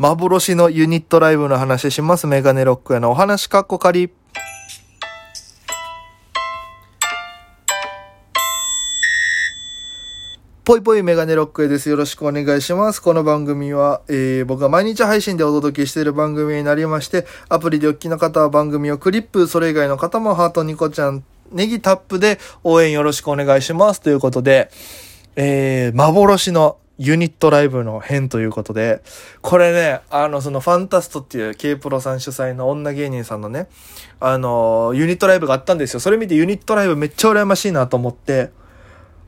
幻のユニットライブの話します。メガネロックへのお話かっこかり。ぽいぽいメガネロックへです。よろしくお願いします。この番組は、えー、僕が毎日配信でお届けしている番組になりまして、アプリでお聞きの方は番組をクリップ、それ以外の方もハートニコちゃん、ネギタップで応援よろしくお願いします。ということで、えー、幻のユニットライブの編ということで、これね、あの、そのファンタストっていう K プロさん主催の女芸人さんのね、あの、ユニットライブがあったんですよ。それ見てユニットライブめっちゃ羨ましいなと思って、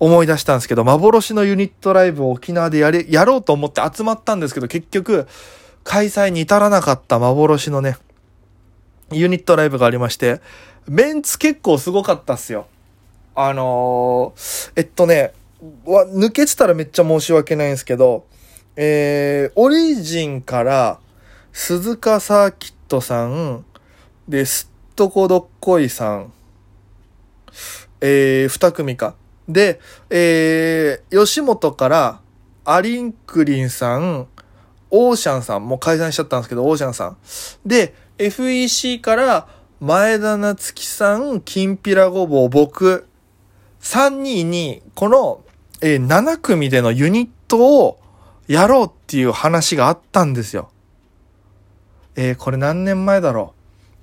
思い出したんですけど、幻のユニットライブを沖縄でやれ、やろうと思って集まったんですけど、結局、開催に至らなかった幻のね、ユニットライブがありまして、メンツ結構すごかったっすよ。あのーえっとね、わ抜けてたらめっちゃ申し訳ないんですけど、えー、オリジンから、鈴鹿サーキットさん、で、すっとこどっこいさん、えー、二組か。で、えー、吉本から、アリンクリンさん、オーシャンさん、もう解散しちゃったんですけど、オーシャンさん。で、FEC から、前田夏樹さん、きんぴらごぼう、僕、3人に、この、えー7組でのユニットをやろうっていう話があったんですよ。えーこれ何年前だろう。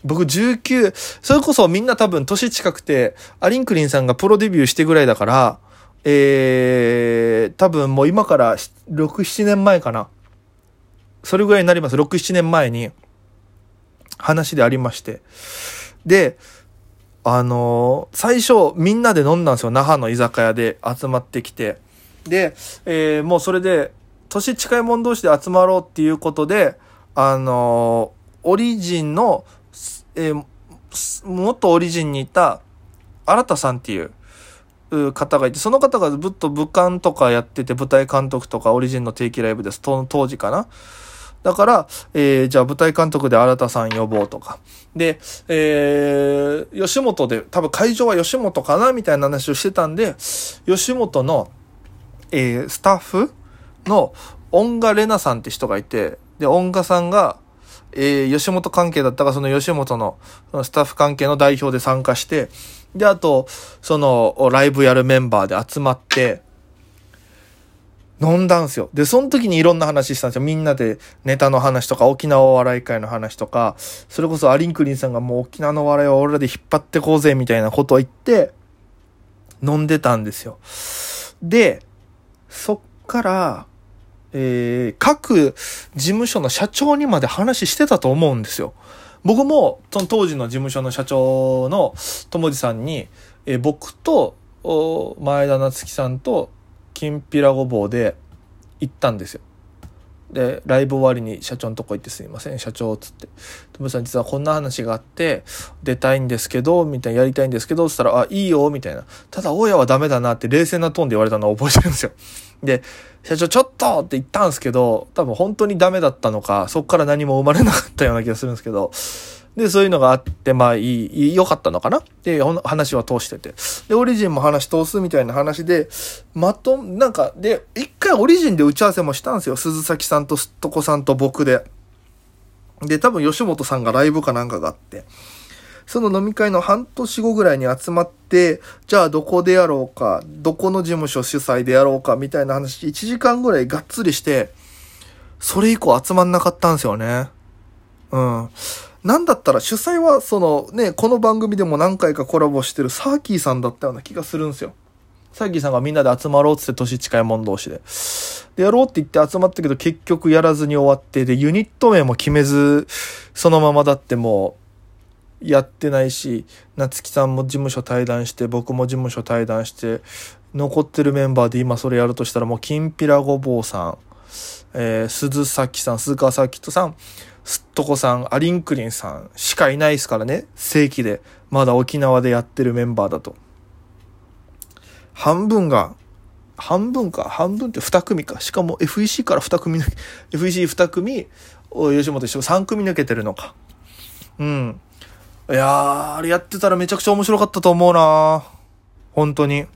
僕19、それこそみんな多分年近くて、アリンクリンさんがプロデビューしてぐらいだから、えー、多分もう今から6、7年前かな。それぐらいになります。6、7年前に話でありまして。で、あのー最初みんなで飲んだんですよ。那覇の居酒屋で集まってきて。で、えーもうそれで、年近い者同士で集まろうっていうことで、あのーオリジンの、えーす元オリジンにいた、新田さんっていう、方がいて、その方がずっと武漢とかやってて、舞台監督とかオリジンの定期ライブです。当時かな。だから、えーじゃあ舞台監督で新田さん呼ぼうとか。で、えー吉本で、多分会場は吉本かなみたいな話をしてたんで、吉本の、えースタッフの音賀玲奈さんって人がいて、で、音賀さんが、えー吉本関係だったから、その吉本のそのスタッフ関係の代表で参加して、で、あと、その、ライブやるメンバーで集まって、飲んだんすよ。で、その時にいろんな話したんですよ。みんなでネタの話とか、沖縄お笑い会の話とか、それこそアリンクリンさんがもう沖縄の笑いは俺らで引っ張ってこうぜ、みたいなことを言って、飲んでたんですよ。で、そっから、えー各事務所の社長にまで話してたと思うんですよ。僕も、その当時の事務所の社長の友治さんに、えー僕と、前田夏樹さんと、きんぴらごぼうで行ったんですよ。で、ライブ終わりに社長のとこ行ってすいません、社長、っつって。友治さん実はこんな話があって、出たいんですけど、みたいな、やりたいんですけど、つったら、あ、いいよ、みたいな。ただ、大家はダメだなって冷静なトーンで言われたのを覚えてるんですよ。で、社長ちょっとって言ったんですけど、多分本当にダメだったのか、そっから何も生まれなかったような気がするんですけど、で、そういうのがあって、まあいい、良かったのかな？で、ほん話は通してて。で、オリジンも話通すみたいな話で、まと、なんか、で、一回オリジンで打ち合わせもしたんですよ。鈴崎さんとすっとこさんと僕で。で、多分吉本さんがライブかなんかがあって。その飲み会の半年後ぐらいに集まって、じゃあどこでやろうか、どこの事務所主催でやろうか、みたいな話、1時間ぐらいがっつりして、それ以降集まんなかったんですよね。うん。なんだったら主催は、そのね、この番組でも何回かコラボしてるサーキーさんだったような気がするんですよ。サーキーさんがみんなで集まろうっつって年近い者同士で。で、やろうって言って集まったけど結局やらずに終わって、で、ユニット名も決めず、そのままだってもう、やってないし、夏木さんも事務所対談して、僕も事務所対談して、残ってるメンバーで今それやるとしたらもう、きんぴらごぼうさん、えー、鈴崎さん、鈴川サーキットさん、すっとこさん、アリンクリンさんしかいないですからね。正規で。まだ沖縄でやってるメンバーだと。半分が、半分か、半分って2組か？しかも FEC から2組抜け、FEC2 組、吉本一緒3組抜けてるのか。うん。いやー、あれやってたらめちゃくちゃ面白かったと思うな本当に。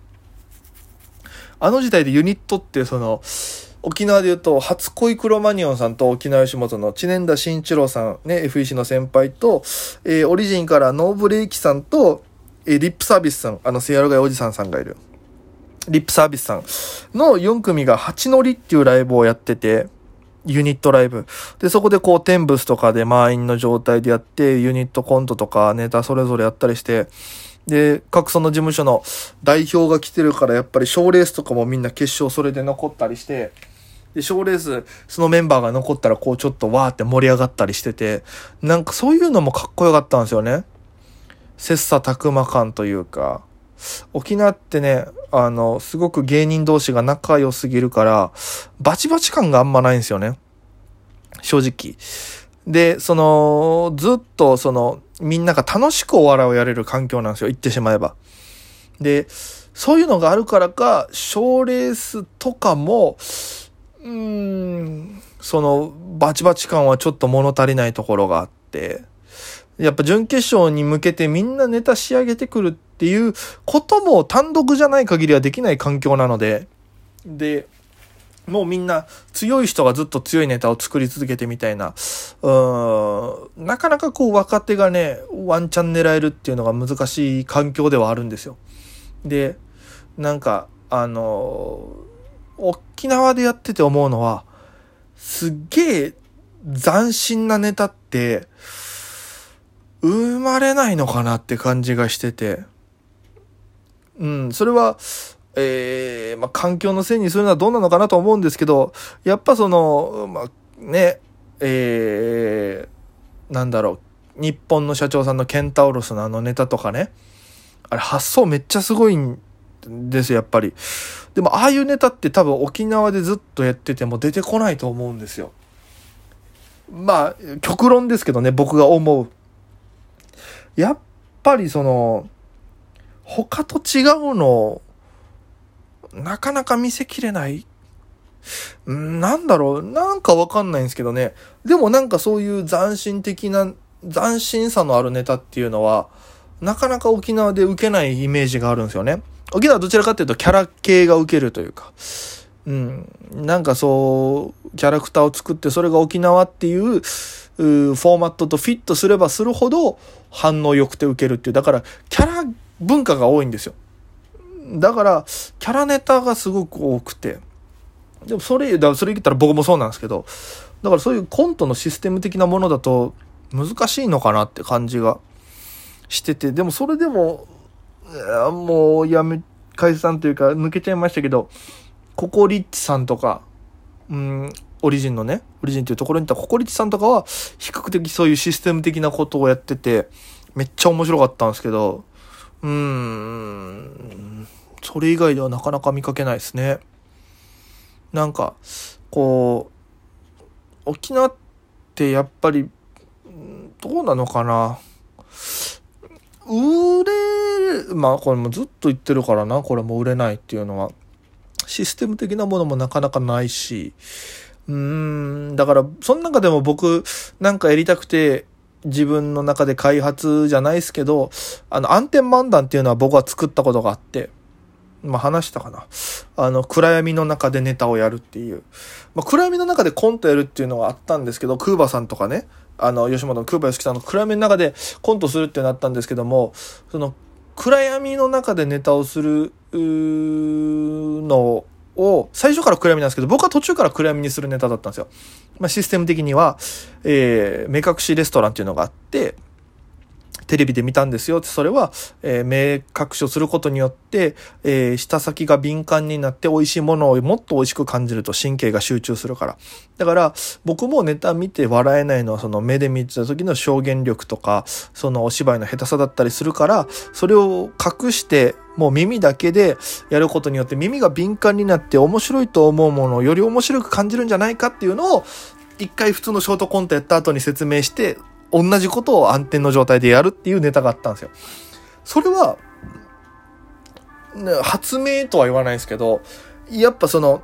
あの時代でユニットってその、沖縄で言うと、初恋クロマニオンさんと沖縄吉本の知念田慎一郎さん、ね、FEC の先輩と、えー、オリジンからノーブレイキさんと、えー、リップサービスさん、あの、セアロガイおじさんさんがいる。リップサービスさんの4組が八乗りっていうライブをやってて、ユニットライブ。で、そこでこう、テンブスとかで満員の状態でやって、ユニットコントとかネタそれぞれやったりして、で、各その事務所の代表が来てるから、やっぱり賞レースとかもみんな決勝それで残ったりして、で、賞レース、そのメンバーが残ったら、こう、ちょっとわーって盛り上がったりしてて、なんかそういうのもかっこよかったんですよね。切磋琢磨感というか、沖縄ってね、あの、すごく芸人同士が仲良すぎるから、バチバチ感があんまないんですよね。正直。で、その、ずっとその、みんなが楽しくお笑いをやれる環境なんですよ。言ってしまえば。で、そういうのがあるからか、賞レースとかも、うーん、その、バチバチ感はちょっと物足りないところがあって、やっぱ準決勝に向けてみんなネタ仕上げてくるっていうことも単独じゃない限りはできない環境なので、で、もうみんな強い人がずっと強いネタを作り続けてみたいな、うーん、なかなかこう若手がね、ワンチャン狙えるっていうのが難しい環境ではあるんですよ。で、なんか、あの、沖縄でやってて思うのは、すっげえ斬新なネタって、生まれないのかなって感じがしてて。うん、それは、えー、まあ、環境のせいにするのはどうなのかなと思うんですけど、やっぱその、まあ、ね、えー、なんだろう、日本の社長さんのケンタウロスのあのネタとかね、あれ発想めっちゃすごいんですよ、やっぱり。でも、ああいうネタって多分沖縄でずっとやってても出てこないと思うんですよ。まあ、極論ですけどね、僕が思う。やっぱりその、他と違うのなかなか見せきれない。なんだろう、なんかわかんないんですけどね。でもなんかそういう斬新的な、斬新さのあるネタっていうのは、なかなか沖縄で受けないイメージがあるんですよね。沖縄はどちらかっていうとキャラ系が受けるというか、うん、なんかそう、キャラクターを作ってそれが沖縄っていう、フォーマットとフィットすればするほど反応良くて受けるっていう。だから、キャラ文化が多いんですよ。だから、キャラネタがすごく多くて。でもそれ、だからそれ言ったら僕もそうなんですけど、だからそういうコントのシステム的なものだと難しいのかなって感じがしてて、でもそれでも、もうやめ、解散というか抜けちゃいましたけど、ココリッチさんとか、うん、オリジンのね、オリジンっていうところにいたココリッチさんとかは、比較的そういうシステム的なことをやってて、めっちゃ面白かったんですけど、うーん、それ以外ではなかなか見かけないですね。なんか、こう、沖縄ってやっぱり、どうなのかな。売れ、まあこれもずっと言ってるからな、これも売れないっていうのは。システム的なものもなかなかないし、うーん、だから、その中でも僕、なんかやりたくて、自分の中で開発じゃないですけど、あの、暗転漫談っていうのは僕は作ったことがあって、まあ話したかな。あの、暗闇の中でネタをやるっていう。まあ暗闇の中でコントやるっていうのがあったんですけど、クーバさんとかね、あの、吉本のクーバヨシキさんの暗闇の中でコントするってなったんですけども、その、暗闇の中でネタをする、のを、最初から暗闇なんですけど、僕は途中から暗闇にするネタだったんですよ。まあ、システム的には、えー、目隠しレストランっていうのがあって、テレビで見たんですよって、それは、えー、目隠しをすることによって、えー、舌先が敏感になって美味しいものをもっと美味しく感じると神経が集中するから。だから、僕もネタ見て笑えないのは、その目で見てた時の表現力とか、そのお芝居の下手さだったりするから、それを隠して、もう耳だけでやることによって耳が敏感になって面白いと思うものをより面白く感じるんじゃないかっていうのを一回普通のショートコントやった後に説明して同じことを暗転の状態でやるっていうネタがあったんですよ。それは、発明とは言わないですけど、やっぱその、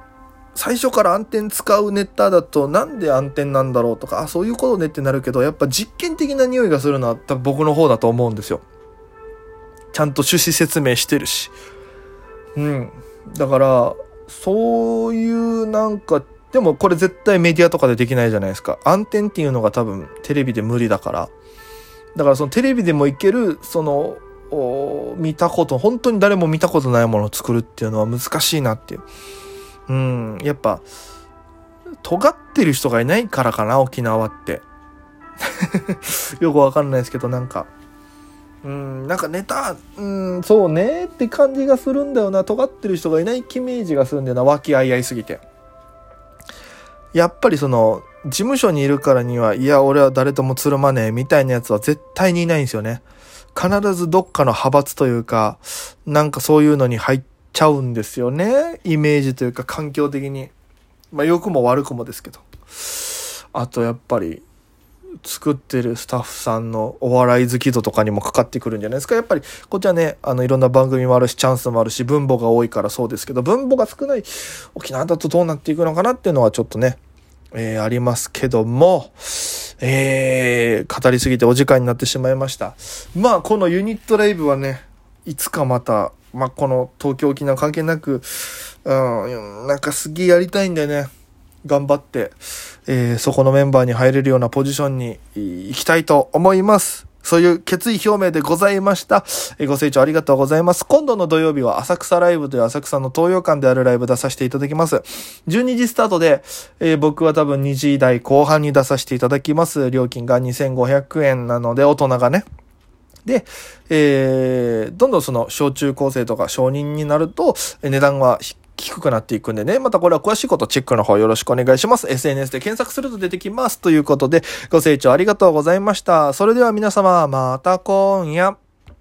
最初から暗転使うネタだとなんで暗転なんだろうとか、あ、そういうことねってなるけど、やっぱ実験的な匂いがするのは多分僕の方だと思うんですよ。ちゃんと趣旨説明してるし。うん。だから、そういうなんか、でもこれ絶対メディアとかでできないじゃないですか。暗転っていうのが多分テレビで無理だから。だからそのテレビでもいける、その、見たこと、本当に誰も見たことないものを作るっていうのは難しいなっていう。うん、やっぱ、尖ってる人がいないからかな、沖縄って。よくわかんないですけど、なんか、うん、なんかネタ、うん、そうねって感じがするんだよな。尖ってる人がいないイメージがするんだよな。和気あいあいすぎて。やっぱりその、事務所にいるからには、いや、俺は誰ともつるまねえ、みたいなやつは絶対にいないんですよね。必ずどっかの派閥というか、なんかそういうのに入っちゃうんですよね。イメージというか環境的に。まあ良くも悪くもですけど。あとやっぱり、作ってるスタッフさんのお笑い好き度とかにもかかってくるんじゃないですか。やっぱり、こっちはね、あの、いろんな番組もあるし、チャンスもあるし、分母が多いからそうですけど、分母が少ない沖縄だとどうなっていくのかなっていうのはちょっとね、えー、ありますけども、えー、語りすぎてお時間になってしまいました。まあ、このユニットライブはね、いつかまた、まあ、この東京沖縄関係なく、うん、なんかすげえやりたいんだよね。頑張って、えー、そこのメンバーに入れるようなポジションに行きたいと思います。そういう決意表明でございました。えご清聴ありがとうございます。今度の土曜日は浅草ライブという浅草の東洋館であるライブ出させていただきます。12時スタートで、えー、僕は多分2時台後半に出させていただきます。料金が2500円なので、大人がね。で、えー、どんどんその小中高生とか承認になると、値段は低くなっていくんでね。またこれは詳しいことチェックの方よろしくお願いします。SNS で検索すると出てきます。ということで、ご清聴ありがとうございました。それでは皆様、また今夜。